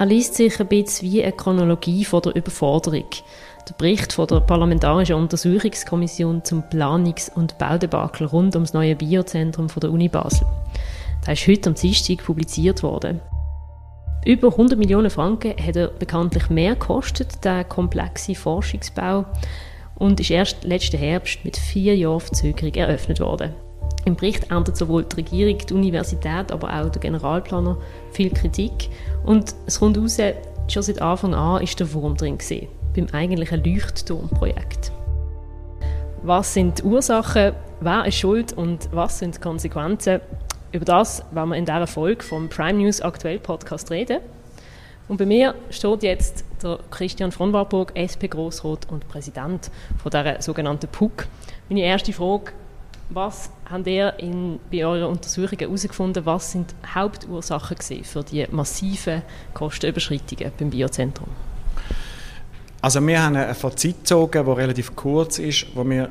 er liest sich ein bisschen wie eine Chronologie von der Überforderung. Der Bericht von der Parlamentarischen Untersuchungskommission zum Planungs- und Baudebakel rund ums neue Biozentrum von der Uni Basel. Der ist heute am Dienstag publiziert worden. Über 100 Millionen Franken hat er bekanntlich mehr gekostet, der komplexe Forschungsbau, und ist erst letzten Herbst mit vier Jahren Verzögerung eröffnet worden. Im Bericht erntet sowohl die Regierung, die Universität, aber auch der Generalplaner viel Kritik. Und es kommt heraus, schon seit Anfang an ist der Wurm drin gewesen, beim eigentlichen Leuchtturmprojekt. Was sind die Ursachen, wer ist schuld und was sind die Konsequenzen? Über das werden wir in dieser Folge vom Prime News Aktuell Podcast reden. Und bei mir steht jetzt der Christian von Warburg, SP Grossrot und Präsident von dieser sogenannten PUC. Meine erste Frage, was habt ihr in, bei euren Untersuchungen herausgefunden, was sind die Hauptursachen für die massiven Kostenüberschreitungen beim Biozentrum? Also wir haben ein Fazit gezogen, das relativ kurz ist, wo wir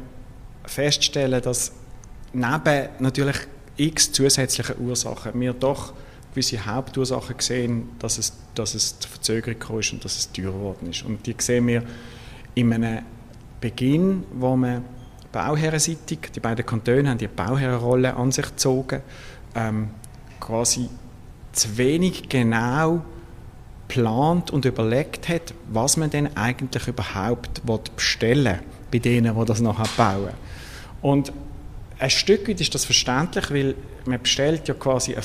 feststellen, dass neben natürlich x zusätzlichen Ursachen wir doch gewisse Hauptursachen sehen, dass es, dass es zur Verzögerung ist und dass es teurer geworden ist. Und die sehen wir in einem Beginn, wo man bauherrenseitig, die beiden Kantone haben die Bauherrenrolle an sich gezogen, ähm, quasi zu wenig genau plant und überlegt hat, was man denn eigentlich überhaupt bestellen will bei denen, die das nachher bauen. Und ein Stück weit ist das verständlich, weil man bestellt ja quasi ein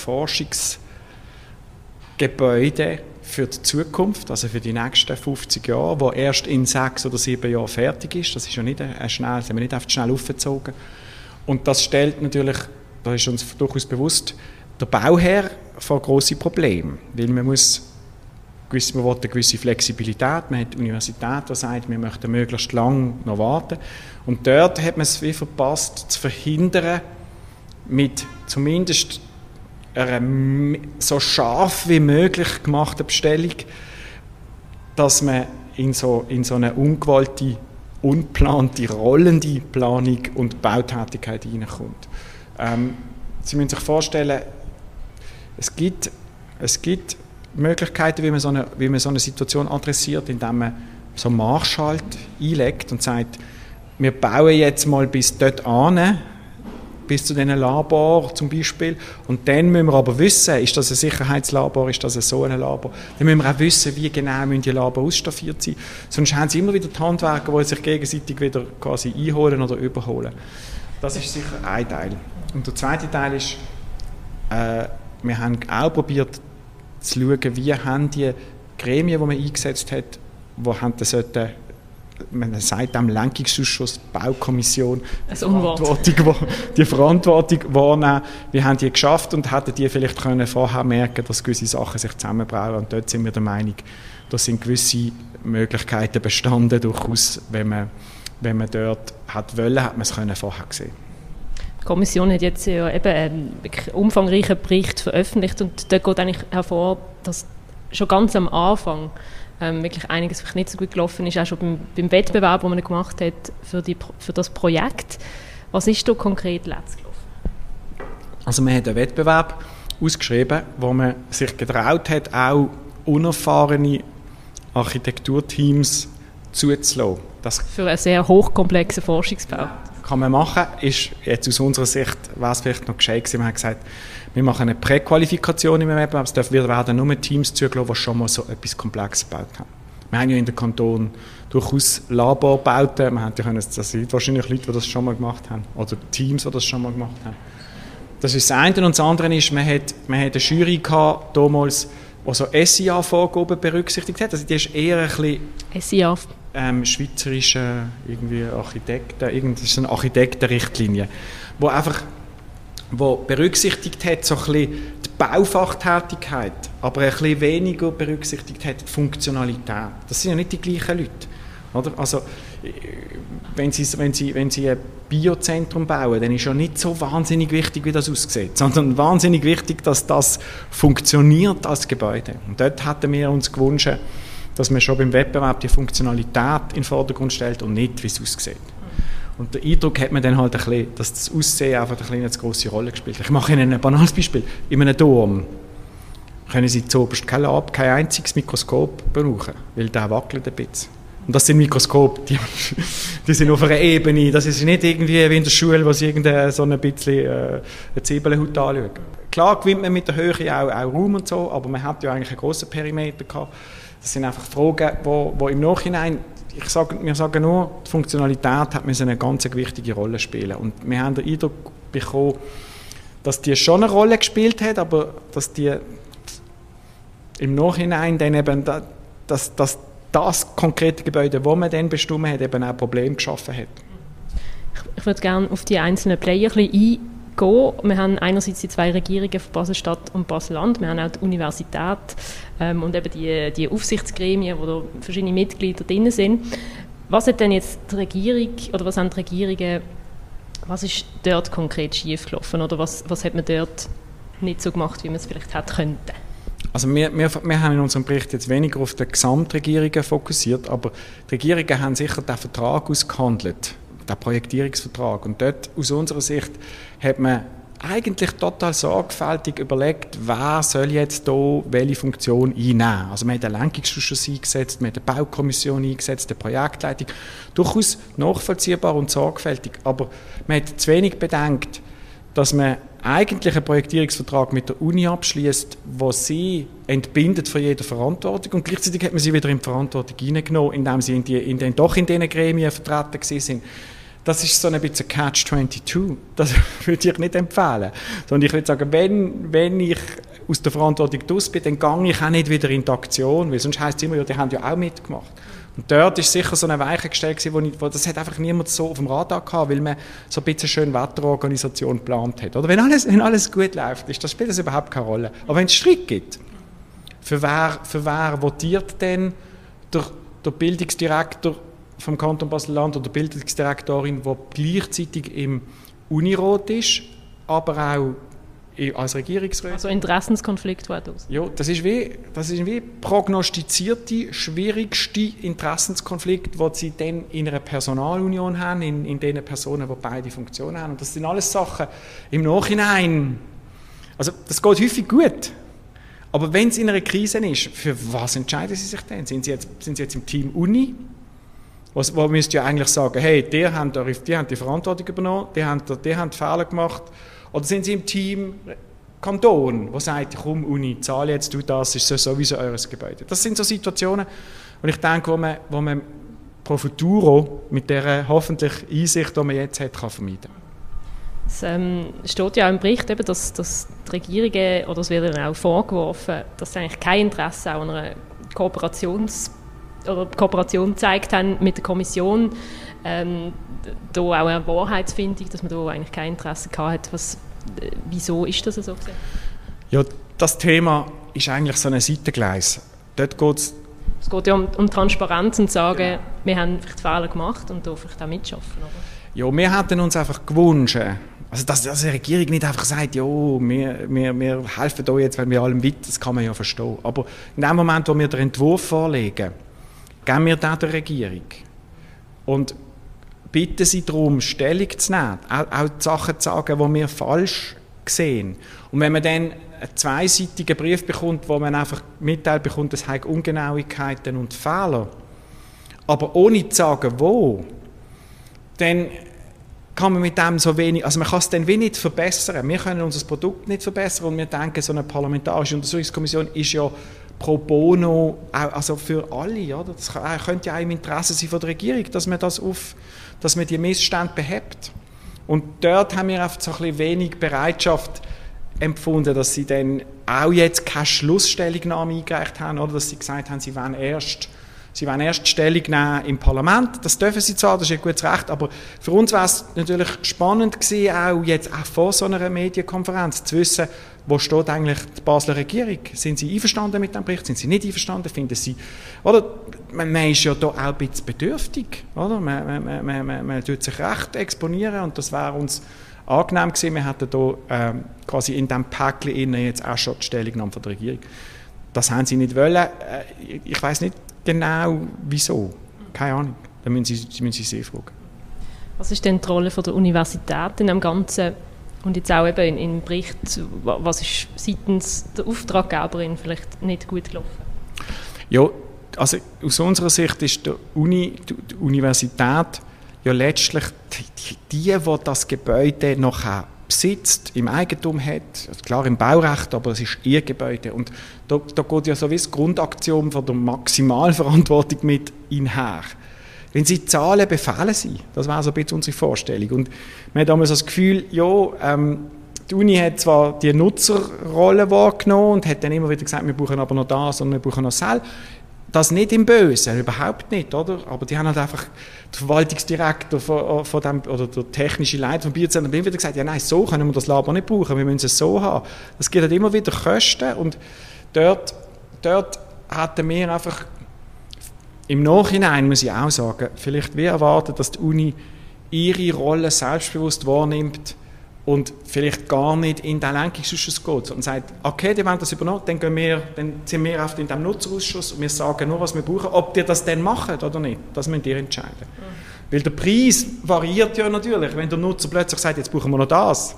Forschungsgebäude für die Zukunft, also für die nächsten 50 Jahre, wo erst in sechs oder sieben Jahren fertig ist. Das ist ja nicht ein schnell, das haben wir nicht einfach schnell aufgezogen. Und das stellt natürlich, da ist uns durchaus bewusst, der Bauherr vor große Probleme, weil man muss man will eine gewisse Flexibilität, man hat die Universität, die sagt, wir möchten möglichst lang noch warten. Und dort hat man es wie verpasst, zu verhindern, mit zumindest einer so scharf wie möglich gemachten Bestellung, dass man in so, in so eine ungewollte, unplante, rollende Planung und Bautätigkeit hineinkommt. Ähm, Sie müssen sich vorstellen, es gibt, es gibt Möglichkeiten, wie man, so eine, wie man so eine Situation adressiert, indem man so einen Marschhalt einlegt und sagt, wir bauen jetzt mal bis dort an, bis zu diesen Labor zum Beispiel. Und dann müssen wir aber wissen, ist das ein Sicherheitslabor, ist das ein so ein Labor. Dann müssen wir auch wissen, wie genau müssen die Labor ausstaffiert sein. Sonst haben sie immer wieder die Handwerker, die sich gegenseitig wieder quasi einholen oder überholen. Das ist sicher ein Teil. Und der zweite Teil ist, äh, wir haben auch probiert zu schauen, wie haben die Gremien, die man eingesetzt hat, wo haben das sollten man sagt dem Lenkungsausschuss, Baukommission, die Verantwortung, die Verantwortung wahrnehmen. Wir haben die geschafft und hätten die vielleicht können vorher merken, dass gewisse Sachen sich zusammenbrauen. Und dort sind wir der Meinung, da sind gewisse Möglichkeiten bestanden, durchaus, wenn man, wenn man dort hat wollen, hat man es können vorher gesehen. Die Kommission hat jetzt ja eben einen umfangreichen Bericht veröffentlicht und da geht eigentlich hervor, dass schon ganz am Anfang ähm, wirklich einiges vielleicht nicht so gut gelaufen ist, auch schon beim, beim Wettbewerb, den man gemacht hat für, die, für das Projekt. Was ist da konkret letzt gelaufen? Also man hat einen Wettbewerb ausgeschrieben, wo man sich getraut hat, auch unerfahrene Architekturteams zuzulassen. Das für einen sehr hochkomplexen Forschungsbau. Ja, kann man machen, ist jetzt aus unserer Sicht, wäre es vielleicht noch gescheit gewesen, man hat gesagt, wir machen eine Präqualifikation im Wettbewerb. Es werden nur Teams zugelassen, die schon mal so etwas Komplexes gebaut haben. Wir haben ja in der Kanton durchaus Laborbauten. Wir haben ja das sind wahrscheinlich Leute, die das schon mal gemacht haben. Oder Teams, die das schon mal gemacht haben. Das ist das eine. Und das andere ist, man hat, man hat eine Jury gehabt, damals, die so SIA-Vorgaben berücksichtigt hat. Also die ist eher ein bisschen... SIA? Ähm, schweizerische irgendwie Architekten, irgendeine eine Architektenrichtlinie, wo einfach wo berücksichtigt hat, so ein die Baufachtätigkeit, aber ein bisschen weniger berücksichtigt hat die Funktionalität. Das sind ja nicht die gleichen Leute. Oder? Also, wenn Sie, wenn, Sie, wenn Sie ein Biozentrum bauen, dann ist ja nicht so wahnsinnig wichtig, wie das aussieht, sondern wahnsinnig wichtig, dass das funktioniert als Gebäude. Und dort hatten wir uns gewünscht, dass man schon beim Wettbewerb die Funktionalität in den Vordergrund stellt und nicht, wie es aussieht. Und der Eindruck hat man dann halt ein bisschen, dass das Aussehen einfach ein eine große Rolle gespielt hat. Ich mache Ihnen ein banales Beispiel. In einem Dom können Sie zuoberst kein Lab, kein einziges Mikroskop brauchen, weil der wackelt ein bisschen. Und das sind Mikroskope, die, die sind auf einer Ebene, das ist nicht irgendwie wie in der Schule, wo sie irgendeine so ein bisschen äh, eine Zwiebelhaut anschauen. Klar gewinnt man mit der Höhe auch, auch Raum und so, aber man hat ja eigentlich einen grossen Perimeter gehabt. Das sind einfach Fragen, wo, wo im Nachhinein, ich sage, wir sagen nur, die Funktionalität hat eine ganz wichtige Rolle spielen. Und wir haben den Eindruck bekommen, dass die schon eine Rolle gespielt hat, aber dass die im Nachhinein dann eben, dass, dass das konkrete Gebäude, das man dann bestimmt hat, eben auch Probleme geschaffen hat. Ich, ich würde gerne auf die einzelnen Player ein bisschen eingehen. Wir haben einerseits die zwei Regierungen von Basel-Stadt und Basel-Land, wir haben auch die Universität ähm, und eben die, die Aufsichtsgremien, wo da verschiedene Mitglieder drin sind. Was hat denn jetzt die Regierung, oder was haben die Regierungen, was ist dort konkret schiefgelaufen oder was, was hat man dort nicht so gemacht, wie man es vielleicht hätte könnte? Also wir, wir, wir haben in unserem Bericht jetzt weniger auf die Gesamtregierungen fokussiert, aber die Regierungen haben sicher den Vertrag ausgehandelt, den Projektierungsvertrag. Und dort aus unserer Sicht hat man eigentlich total sorgfältig überlegt, wer soll jetzt hier welche Funktion einnehmen. Also man hat den Lenkungsausschuss eingesetzt, man hat eine Baukommission eingesetzt, eine Projektleitung. Durchaus nachvollziehbar und sorgfältig, aber man hat zu wenig bedenkt, dass man eigentlich einen Projektierungsvertrag mit der Uni abschließt, wo sie entbindet von jeder Verantwortung und gleichzeitig hat man sie wieder in die Verantwortung hineingenommen, indem sie in die, in den, doch in diesen Gremien vertreten sind. Das ist so ein bisschen Catch-22. Das würde ich nicht empfehlen. Sondern ich würde sagen, wenn, wenn ich aus der Verantwortung raus bin, dann gehe ich auch nicht wieder in die Aktion, weil sonst heisst es immer, ja, die haben ja auch mitgemacht. Und dort ist sicher so eine Weiche gestellt wo, ich, wo das hat einfach niemand so auf dem Radar gehabt, weil man so ein bisschen schön Wetterorganisation geplant hat. Oder wenn alles, wenn alles gut läuft, ist, das spielt das überhaupt keine Rolle. Aber wenn es Streit gibt, für wer, für wer votiert denn der, der Bildungsdirektor vom Kanton Basel-Land oder der Bildungsdirektorin, die gleichzeitig im Unirat ist, aber auch als Regierungsrat. Also Interessenskonflikt war das? Ja, das ist wie, das ist wie prognostizierte, schwierigste Interessenskonflikt, den sie dann in einer Personalunion haben, in, in den Personen, die beide Funktionen haben. Und das sind alles Sachen im Nachhinein, also das geht häufig gut, aber wenn es in einer Krise ist, für was entscheiden sie sich denn? Sind sie jetzt, sind sie jetzt im Team Uni? Was, wo müsst ihr eigentlich sagen, hey, die haben, die haben die Verantwortung übernommen, die haben, die haben Fehler gemacht, oder sind Sie im Team? Kanton, wo sagt, komm Uni, zahle jetzt du das, ist sowieso eures Gebäude. Das sind so Situationen, wo ich denke, wo man, wo man pro futuro mit der hoffentlich Einsicht, die man jetzt hat, kann vermeiden Es ähm, steht ja auch im Bericht, eben, dass, dass die Regierungen, oder es wird ihnen auch vorgeworfen, dass sie eigentlich kein Interesse an einer Kooperations- oder Kooperation gezeigt haben mit der Kommission ähm, da auch eine Wahrheitsfindung, dass man da eigentlich kein Interesse gehabt hat. Was, äh, wieso ist das so? Ja, das Thema ist eigentlich so ein Seitengleis. Dort geht's es geht ja um, um Transparenz und sagen, genau. wir haben vielleicht Fehler gemacht und da vielleicht auch mitschaffen. Oder? Ja, wir hätten uns einfach gewünscht, also dass, dass die Regierung nicht einfach sagt, ja, wir, wir, wir helfen da jetzt, weil wir allem weit, das kann man ja verstehen. Aber in dem Moment, wo wir den Entwurf vorlegen, geben wir den der Regierung. Und bitten sie darum, Stellung zu nehmen, auch, auch die Sachen zu sagen, die wir falsch sehen. Und wenn man dann einen zweiseitigen Brief bekommt, wo man einfach mitteilt bekommt, es hat Ungenauigkeiten und Fehler, aber ohne zu sagen, wo, dann kann man mit dem so wenig, also man kann es dann wenig nicht verbessern. Wir können unser Produkt nicht verbessern und wir denken, so eine parlamentarische Untersuchungskommission ist ja pro bono, also für alle, oder? Das könnte ja auch im Interesse sein von der Regierung, dass man das auf, dass man die Missstände behebt. Und dort haben wir einfach so ein bisschen wenig Bereitschaft empfunden, dass sie dann auch jetzt keine Schlussstellungnahme eingereicht haben, oder dass sie gesagt haben, sie wollen erst Sie wollen erst Stellung nehmen im Parlament. Das dürfen sie zwar, das ist ein gutes Recht, aber für uns wäre es natürlich spannend gewesen, auch jetzt auch vor so einer Medienkonferenz zu wissen, wo steht eigentlich die Basler Regierung? Sind sie einverstanden mit dem Bericht? Sind sie nicht einverstanden? Finden sie, oder? Man, ist ja da auch ein bisschen bedürftig, oder? Man, man, man, man, man tut sich recht exponieren und das wäre uns angenehm gewesen. Wir hätten da ähm, quasi in diesem Päckchen jetzt auch schon die Stellungnahme von der Regierung. Das haben sie nicht wollen. Äh, ich weiß nicht genau wieso. Keine Ahnung. Da müssen Sie, müssen sie sie fragen. Was ist denn die Rolle von der Universität in dem Ganzen? Und jetzt auch eben im Bericht, was ist seitens der Auftraggeberin vielleicht nicht gut gelaufen? Ja, also aus unserer Sicht ist die, Uni, die Universität ja letztlich die, die, die das Gebäude noch besitzt, im Eigentum hat, klar im Baurecht, aber es ist ihr Gebäude. Und da, da geht ja so wie das Grundaktion von der Maximalverantwortung mit einher. Wenn sie zahlen, befehlen sie. Das war so ein bisschen unsere Vorstellung. Und wir haben damals das Gefühl, ja, ähm, die Uni hat zwar die Nutzerrolle wahrgenommen und hat dann immer wieder gesagt, wir brauchen aber noch das und wir brauchen noch das. Das nicht im Bösen, überhaupt nicht, oder? Aber die haben halt einfach, der Verwaltungsdirektor von, von dem, oder der technische Leiter vom Bierzentrum hat immer wieder gesagt, ja nein, so können wir das Labor nicht brauchen, wir müssen es so haben. Das gibt halt immer wieder Kosten und dort, dort hatten wir einfach, im Nachhinein muss ich auch sagen, vielleicht wie erwartet, dass die Uni ihre Rolle selbstbewusst wahrnimmt, und vielleicht gar nicht in den Lenkungsausschuss geht und sagt, okay, die wollen das übernehmen, dann, gehen wir, dann sind wir oft in dem Nutzerausschuss und wir sagen nur, was wir brauchen. Ob die das dann machen oder nicht, das müssen ihr entscheiden. Mhm. Weil der Preis variiert ja natürlich. Wenn der Nutzer plötzlich sagt, jetzt brauchen wir noch das,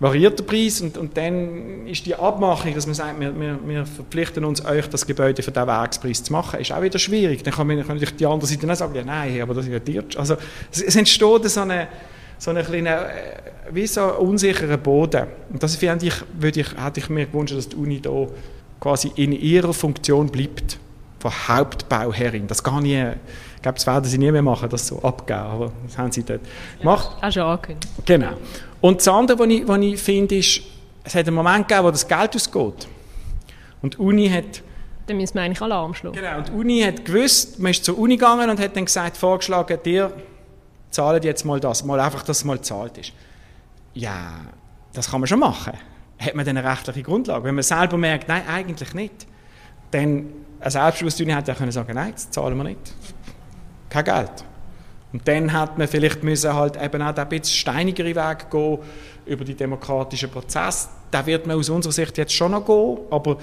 variiert der Preis und, und dann ist die Abmachung, dass man sagt, wir, wir, wir verpflichten uns, euch das Gebäude für diesen Werkspreis zu machen, ist auch wieder schwierig. Dann kann, man, kann natürlich die andere Seite auch sagen, ja nein, aber das ist ja dir. Also es, es entsteht so eine so einen kleinen, äh, wie so unsicheren Boden. Und das finde ich, würde ich, hätte ich mir gewünscht, dass die Uni da quasi in ihrer Funktion bleibt, von Hauptbauherrin. Das gar nie, ich glaube, das werden sie nie mehr machen, das so abgeben, aber das haben sie dort gemacht. Auch schon angekündigt. Genau. Und das andere, was ich, was ich finde, ist, es hat einen Moment gegeben, wo das Geld ausgeht. Und die Uni hat dann müssen wir eigentlich Alarm schlagen. Genau, und die Uni hat gewusst, man ist zur Uni gegangen und hat dann gesagt, vorgeschlagen, dir zahlen jetzt mal das, mal einfach, dass es mal gezahlt ist. Ja, das kann man schon machen. Hat man dann eine rechtliche Grundlage? Wenn man selber merkt, nein, eigentlich nicht, dann eine Selbstbewusstsein hat ja können sagen, nein, das zahlen wir nicht. Kein Geld. Und dann hat man vielleicht müssen halt eben auch ein bisschen steinigere Weg gehen über die demokratischen Prozesse. Da wird man aus unserer Sicht jetzt schon noch gehen, aber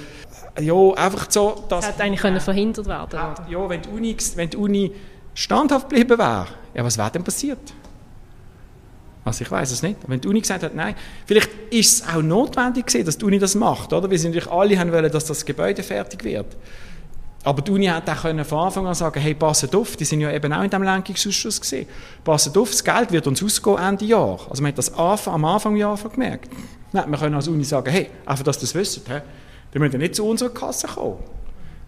ja, einfach so, dass... Das hätte eigentlich können verhindert werden, äh, Ja, wenn die Uni, wenn die Uni standhaft geblieben wäre, ja, was wäre denn passiert? Also ich weiß es nicht. Wenn die Uni gesagt hat, nein, vielleicht ist es auch notwendig gewesen, dass die Uni das macht, oder? Weil sie natürlich alle haben wollen, dass das Gebäude fertig wird. Aber die Uni hat auch von Anfang an sagen, hey, passet auf, die sind ja eben auch in diesem Lenkungsausschuss gesehen. Passet auf, das Geld wird uns ausgehen Ende Jahr. Also man hat das am Anfang Jahres gemerkt. Nein, wir können als Uni sagen, hey, einfach, dass ihr das wisst, dann müsst ihr nicht zu unserer Kasse kommen.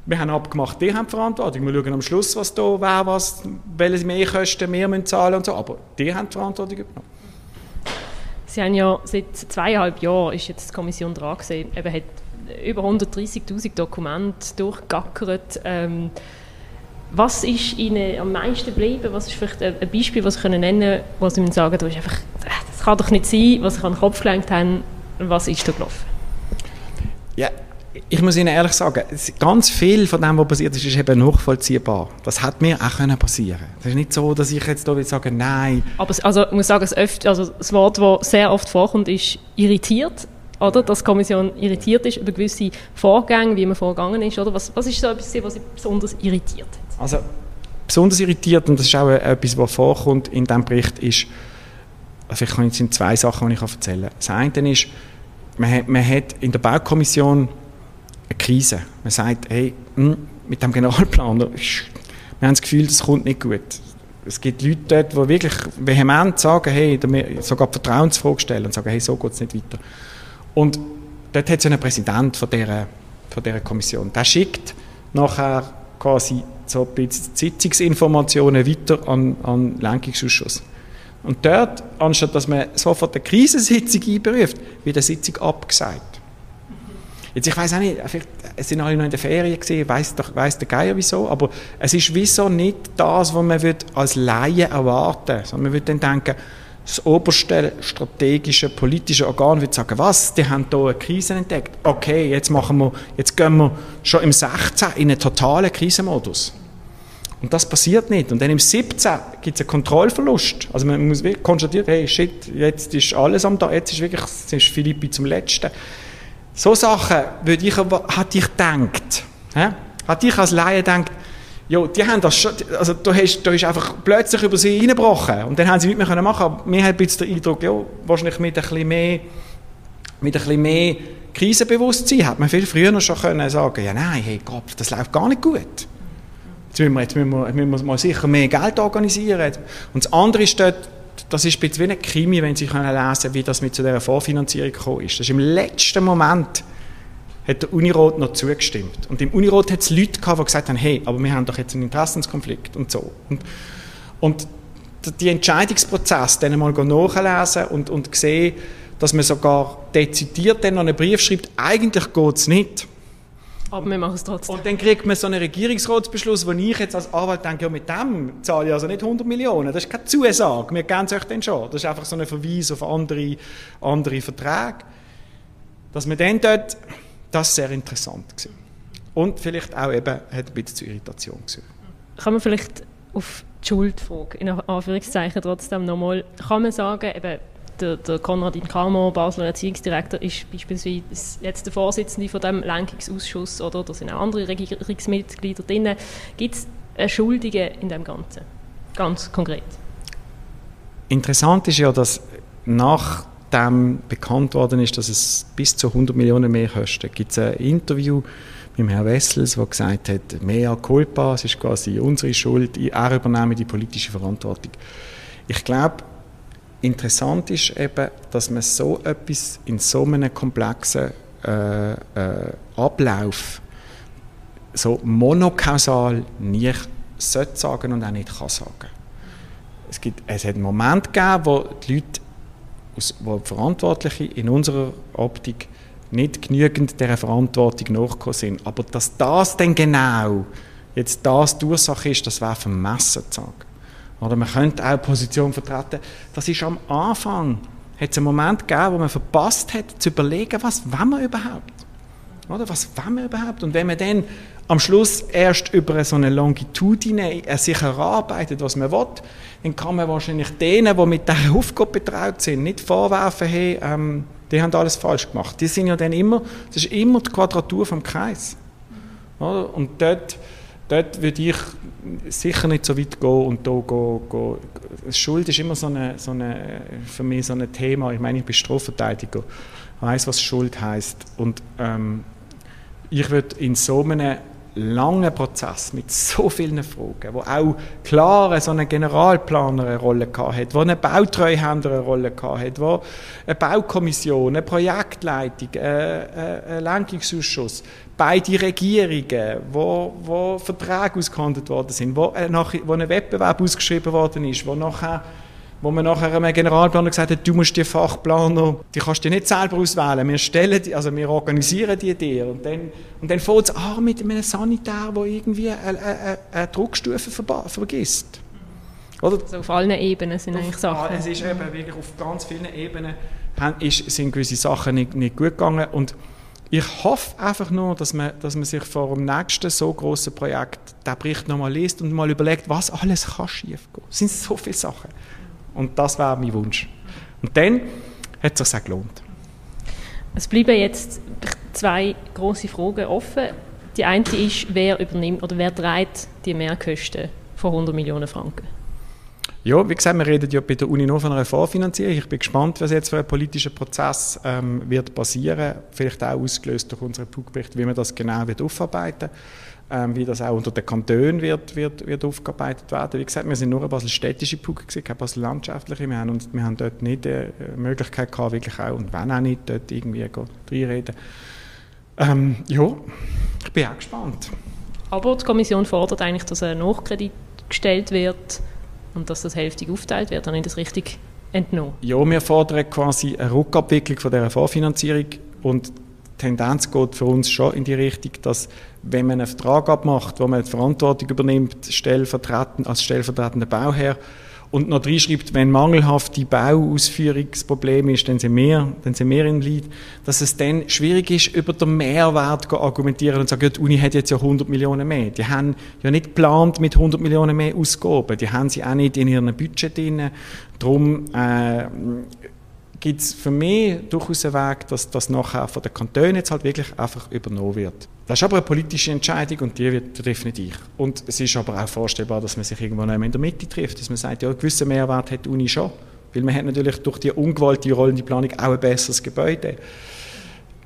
Wir haben abgemacht, die haben die Verantwortung. Wir schauen am Schluss, was da wer was, welche Mehrkosten wir müssen zahlen und so. Aber die haben die Verantwortung übernommen. Sie haben ja seit zweieinhalb Jahren ist jetzt die Kommission dran gesehen, eben hat über 130.000 Dokumente durchgackert. Ähm, was ist Ihnen am meisten geblieben? Was ist vielleicht ein Beispiel, was Sie nennen können, wo Sie mir sagen, das, ist einfach, das kann doch nicht sein, was Sie an den Kopf gelenkt haben. Was ist da gelaufen? Ja, ich muss Ihnen ehrlich sagen, ganz viel von dem, was passiert ist, ist eben nachvollziehbar. Das hat mir auch können passieren. Es ist nicht so, dass ich jetzt hier sage, nein. Aber also, ich muss sagen, das, öft, also das Wort, das sehr oft vorkommt, ist irritiert. Oder? Dass die Kommission irritiert ist über gewisse Vorgänge, wie man vorgegangen ist. Oder? Was, was ist so etwas, was Sie besonders irritiert hat? Also, besonders irritiert, und das ist auch etwas, was vorkommt in diesem Bericht, ist, vielleicht kann ich zwei Sachen, die ich erzählen kann. Das eine ist, man hat, man hat in der Baukommission eine Krise. Man sagt, hey, hm, mit dem Generalplaner, wir haben das Gefühl, das kommt nicht gut. Es gibt Leute dort, die wirklich vehement sagen, hey, sogar Vertrauensfrage stellen und sagen, hey, so geht es nicht weiter. Und dort hat es einen Präsident von dieser, von dieser Kommission. Der schickt nachher quasi so ein bisschen Sitzungsinformationen weiter an, den Lenkungsausschuss. Und dort, anstatt dass man sofort eine Krisensitzung einberuft, wird eine Sitzung abgesagt. Jetzt, ich weiß auch nicht, vielleicht sind alle noch in der Ferien gesehen, weiß weiß der Geier wieso, aber es ist wieso nicht das, was man als Laie erwarten, sondern man würde dann denken, das oberste strategische politische Organ wird sagen, was, die haben hier eine Krise entdeckt. Okay, jetzt machen wir, jetzt gehen wir schon im 16 in einen totalen Krisenmodus. Und das passiert nicht. Und dann im 17 gibt es einen Kontrollverlust. Also man muss wirklich konstatieren, hey, shit, jetzt ist alles am da, jetzt ist wirklich, jetzt ist Philippi zum Letzten. So Sachen würde ich, hätte ich gedacht, ja? hätte ich als Laie gedacht, Ja, die haben das schon, also da, hast, da ist einfach plötzlich über sie reingebrochen und dann haben sie nichts mehr machen können. Aber mir hat jetzt den Eindruck, ja, wahrscheinlich mit ein bisschen mehr, mit ein bisschen mehr Krisenbewusstsein hat man viel früher schon können sagen, ja nein, hey Gott, das läuft gar nicht gut. Jetzt müssen wir, jetzt müssen wir, müssen wir mal sicher mehr Geld organisieren. Und das andere ist dort, das ist ein bisschen wie ein Krimi, wenn Sie können lesen wie das mit zu dieser Vorfinanzierung gekommen ist. Das ist im letzten Moment hat der Unirot noch zugestimmt. Und im Unirot hat es Leute gehabt, die gesagt haben, hey, aber wir haben doch jetzt einen Interessenskonflikt und so. Und, und die Entscheidungsprozess dann mal nachlesen und, und sehen, dass man sogar dezidiert dann noch einen Brief schreibt, eigentlich geht es nicht. Aber wir machen es trotzdem. Und dann kriegt man so einen Regierungsratsbeschluss, wo ich jetzt als Anwalt denke, ja, mit dem zahle ich also nicht 100 Millionen. Das ist keine Zusage. Wir geben es euch dann schon. Das ist einfach so ein Verweis auf andere, andere Verträge. Dass man dann dort das sehr interessant gewesen. Und vielleicht auch eben hat ein bisschen zu Irritation geführt. Kann man vielleicht auf die Schuldfrage in Anführungszeichen trotzdem nochmal, kann man sagen, eben der, der Konradin Kalmer, Basler Erziehungsdirektor, ist beispielsweise jetzt der Vorsitzende von dem Lenkungsausschuss oder da sind auch andere Regierungsmitglieder drin. Gibt es Schuldige in dem Ganzen? Ganz konkret. Interessant ist ja, dass nach nachdem bekannt worden ist, dass es bis zu 100 Millionen mehr kostet, gibt es ein Interview mit Herrn Wessels, der gesagt hat, mehr culpa, es ist quasi unsere Schuld, er übernehme die politische Verantwortung. Ich glaube, interessant ist eben, dass man so etwas in so einem komplexen äh, äh, Ablauf so monokausal sollte sagen und auch nicht kann sagen. Es, gibt, es hat einen Moment gegeben, wo die Leute wo Verantwortliche in unserer Optik nicht genügend dieser Verantwortung nachgekommen sind. Aber dass das dann genau jetzt das die Ursache ist, das wäre vermessen zu sagen. Oder man könnte auch Position vertreten, das ist am Anfang, hat es einen Moment gegeben, wo man verpasst hat, zu überlegen, was wollen wir überhaupt? Oder was wollen wir überhaupt? Und wenn man dann am Schluss erst über so eine Longitudine sich erarbeitet, was man will, dann kann man wahrscheinlich denen, die mit dieser Aufgabe betraut sind, nicht vorwerfen, hey, ähm, die haben alles falsch gemacht. Die sind ja dann immer, das ist immer die Quadratur vom Kreis. Oder? Und dort, dort würde ich sicher nicht so weit gehen und da gehen, gehen. Schuld ist immer so eine, so eine, für mich so ein Thema. Ich meine, ich bin Strafverteidiger, ich weiß, was Schuld heißt und ähm, ich würde in so einem langen Prozess mit so vielen Fragen, wo auch klar so ein Generalplaner eine Rolle hat, wo ein Bautreuhänder eine Rolle hat, wo eine Baukommission, eine Projektleitung, äh, äh, ein Lenkungsausschuss, beide Regierungen, wo, wo Verträge ausgehandelt worden sind, wo, äh, wo ein Wettbewerb ausgeschrieben worden ist, wo nachher wo man nachher einem Generalplaner gesagt hat, du musst die Fachplaner, die kannst du nicht selber auswählen, wir stellen die, also wir organisieren die dir und dann, und dann fängt es an mit einem Sanitär, der irgendwie eine, eine, eine Druckstufe vergisst. Oder? Also auf allen Ebenen sind eigentlich Sachen. Es ist eben wirklich auf ganz vielen Ebenen ist, sind gewisse Sachen nicht, nicht gut gegangen und ich hoffe einfach nur, dass man, dass man sich vor dem nächsten so großen Projekt den Bericht nochmal liest und mal überlegt, was alles kann schiefgehen. Es sind so viele Sachen. Und das wäre mein Wunsch. Und dann hat es sich auch gelohnt. Es bleiben jetzt zwei große Fragen offen. Die eine ist, wer übernimmt oder wer trägt die Mehrkosten von 100 Millionen Franken? Ja, wie gesagt, wir reden ja bei der Uni nur von einer Vorfinanzierung. Ich bin gespannt, was jetzt für ein politischer Prozess ähm, wird passieren. Vielleicht auch ausgelöst durch unseren Buchbericht, wie man das genau wird aufarbeiten wird wie das auch unter den Kantonen wird, wird, wird aufgearbeitet werden. Wie gesagt, wir sind nur ein bisschen städtische Puck keine bisschen landschaftliche. Wir haben, uns, wir haben dort nicht die äh, Möglichkeit gehabt, wirklich auch, und wenn auch nicht, dort irgendwie reinreden. Ähm, ja, ich bin auch gespannt. Aber die Kommission fordert eigentlich, dass ein Nachkredit gestellt wird und dass das hälftig aufteilt wird. Habe ich das richtig entnommen? Ja, wir fordern quasi eine Rückabwicklung von dieser Vorfinanzierung und Tendenz geht für uns schon in die Richtung, dass wenn man einen Vertrag abmacht, wo man die Verantwortung übernimmt, stellvertretend, als stellvertretender Bauherr, und noch reinschreibt, wenn mangelhafte Bauausführungsprobleme ist, dann sind wir, dann sind wir im Lied, dass es dann schwierig ist, über den Mehrwert zu argumentieren und zu sagen, die Uni hat jetzt ja 100 Millionen mehr. Die haben ja nicht geplant mit 100 Millionen mehr Ausgaben. Die haben sie auch nicht in ihrem Budget drin. Darum äh, gibt es für mich durchaus einen Weg, dass das nachher von den Kantonen jetzt halt wirklich einfach übernommen wird. Das ist aber eine politische Entscheidung und die wird definitiv. Und es ist aber auch vorstellbar, dass man sich irgendwo in der Mitte trifft, dass man sagt, ja, einen gewissen Mehrwert hat die Uni schon. Weil man hat natürlich durch die ungewollte rollende Planung auch ein besseres Gebäude.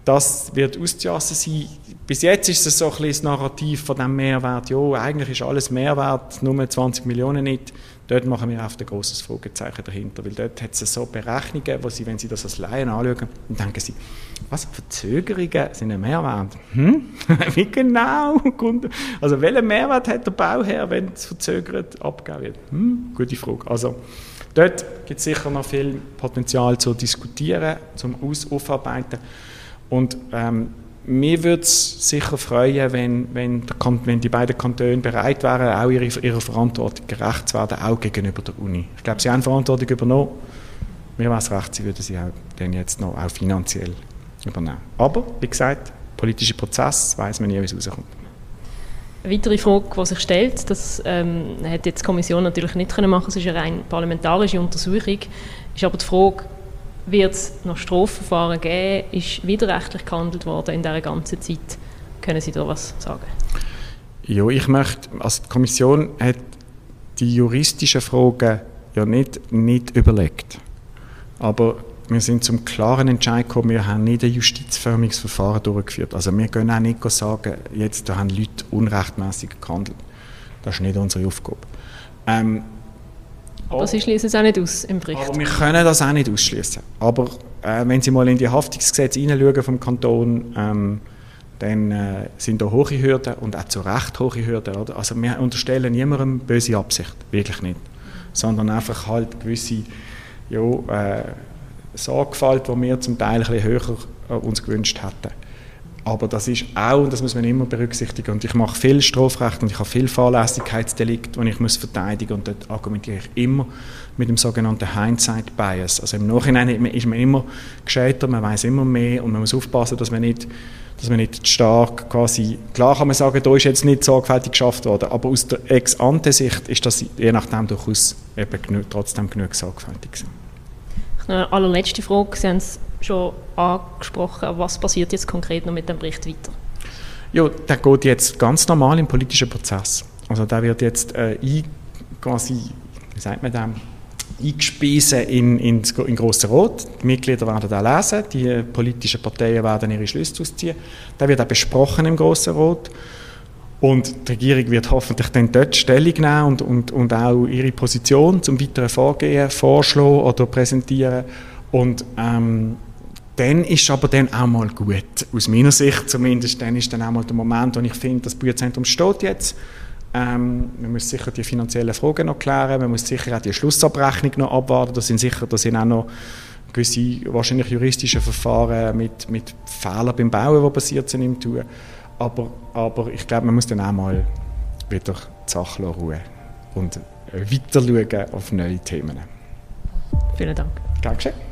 Das wird auszujassen sein. Bis jetzt ist es so ein bisschen das Narrativ von dem Mehrwert, ja, eigentlich ist alles Mehrwert, nur 20 Millionen nicht. Dort machen wir oft ein großes Fragezeichen dahinter, weil dort hat es so Berechnungen, wo sie, wenn sie das als Laien anschauen, dann denken sie, was, Verzögerungen sind ein Mehrwert? Hm? Wie genau? Also welchen Mehrwert hat der Bauherr, wenn es verzögert abgegeben wird? Hm? Gute Frage. Also dort gibt es sicher noch viel Potenzial zu diskutieren, zum Aufarbeiten. Und ähm, mir würde es sicher freuen, wenn, wenn, wenn, die beiden Kantone bereit wären, auch ihre, ihrer Verantwortung gerecht zu werden, auch gegenüber der Uni. Ich glaube, sie haben Verantwortung übernommen. Mir wäre es recht, sie würden sie auch dann jetzt noch auch finanziell übernehmen. Aber, wie gesagt, politischer Prozess, weiß man nie, wie es rauskommt. Eine weitere Frage, die sich stellt, das ähm, hätte jetzt die Kommission natürlich nicht können machen, es ist eine rein parlamentarische Untersuchung, ist aber die Frage, wird es noch Strafverfahren geben? Ist widerrechtlich gehandelt worden in dieser ganzen Zeit? Können Sie da was sagen? Ja, ich möchte, also die Kommission hat die juristischen Fragen ja nicht, nicht überlegt. Aber wir sind zum klaren Entscheid gekommen, wir haben nicht ein justizförmiges Verfahren durchgeführt. Also wir können auch nicht sagen, jetzt da haben Leute unrechtmäßig gehandelt. Das ist nicht unsere Aufgabe. Ähm, aber Sie schließen es auch nicht aus im Bericht. Aber wir können das auch nicht ausschließen. Aber äh, wenn Sie mal in die Haftungsgesetze hineinschauen vom Kanton, ähm, dann äh, sind da hohe Hürden und auch zu Recht hohe Hürden. Oder? Also wir unterstellen niemandem böse Absicht, wirklich nicht. Sondern einfach halt gewisse ja, äh, Sorgfalt, die wir zum Teil ein bisschen höher äh, uns gewünscht hätten. Aber das ist auch, und das muss man immer berücksichtigen, und ich mache viel Strafrecht und ich habe viel Fahrlässigkeitsdelikt, die ich muss verteidigen und dort argumentiere ich immer mit dem sogenannten Hindsight Bias. Also im Nachhinein ist man immer gescheiter, man weiß immer mehr und man muss aufpassen, dass man nicht dass man nicht stark quasi, klar kann man sagen, da ist jetzt nicht sorgfältig geschafft worden, aber aus der Ex-Ante-Sicht ist das je nachdem durchaus eben genug, trotzdem genug sorgfältig gewesen. Eine allerletzte Frage, Sie haben es schon angesprochen. Was passiert jetzt konkret noch mit dem Bericht weiter? Ja, der geht jetzt ganz normal im politischen Prozess. Also der wird jetzt äh, ein, quasi, wie sagt man dem, eingespeisen in, in, in Grossen Rot. Die Mitglieder werden da lesen, die politischen Parteien werden ihre Schlüsse ausziehen. Der wird auch besprochen im Grossen Rot. Und die Regierung wird hoffentlich dann dort Stellung nehmen und, und, und auch ihre Position zum weiteren Vorgehen vorschlagen oder präsentieren. Und ähm, dann ist aber dann auch mal gut, aus meiner Sicht zumindest, dann ist dann auch mal der Moment, wo ich finde, das Bücherzentrum steht jetzt. Ähm, man muss sicher die finanziellen Fragen noch klären, man muss sicher auch die Schlussabrechnung noch abwarten, da sind sicher, da sind auch noch gewisse wahrscheinlich juristische Verfahren mit, mit Fehlern beim Bauen, die passiert sind im Tun. Aber, aber ich glaube, man muss dann auch mal wieder die Sache ruhen und weiter schauen auf neue Themen. Vielen Dank. Dankeschön.